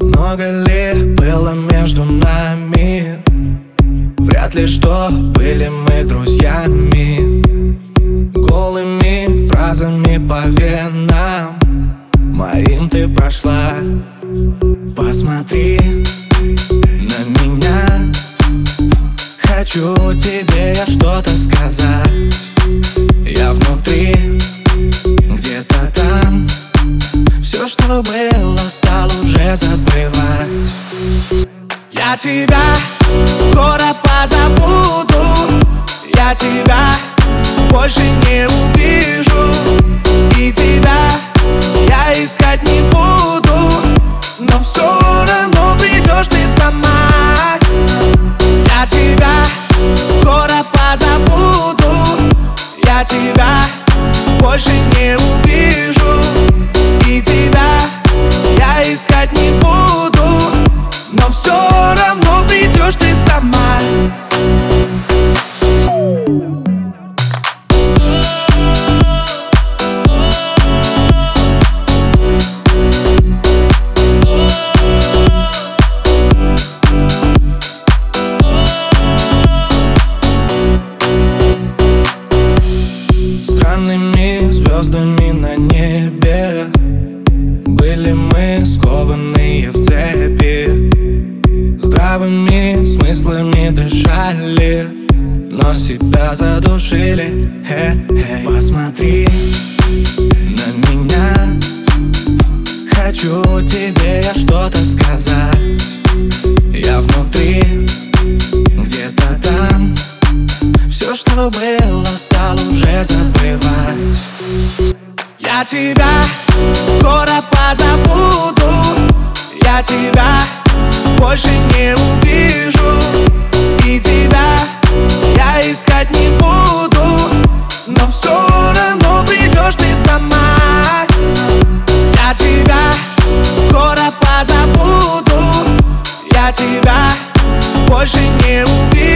Много ли было между нами? Вряд ли что были мы друзьями. Голыми фразами по венам. Моим ты прошла. Посмотри на меня. Хочу тебе я что-то сказать. Я внутри, где-то там. Все, что было, стал уже забывать. Я тебя скоро позабуду. Я тебя больше не увижу позабуду Я тебя больше не увижу Странными звездами на небе. Были мы скованные в цепи. Здравыми смыслами дышали Но себя задушили. Хе-хе. Посмотри на меня. Хочу тебе я что-то сказать. Я внутри, где-то там. Все, что было, стал уже забывать Я тебя скоро позабуду. Я тебя больше не увижу. И тебя я искать не буду. Но все равно придешь ты сама. Я тебя скоро позабуду. Я тебя больше не увижу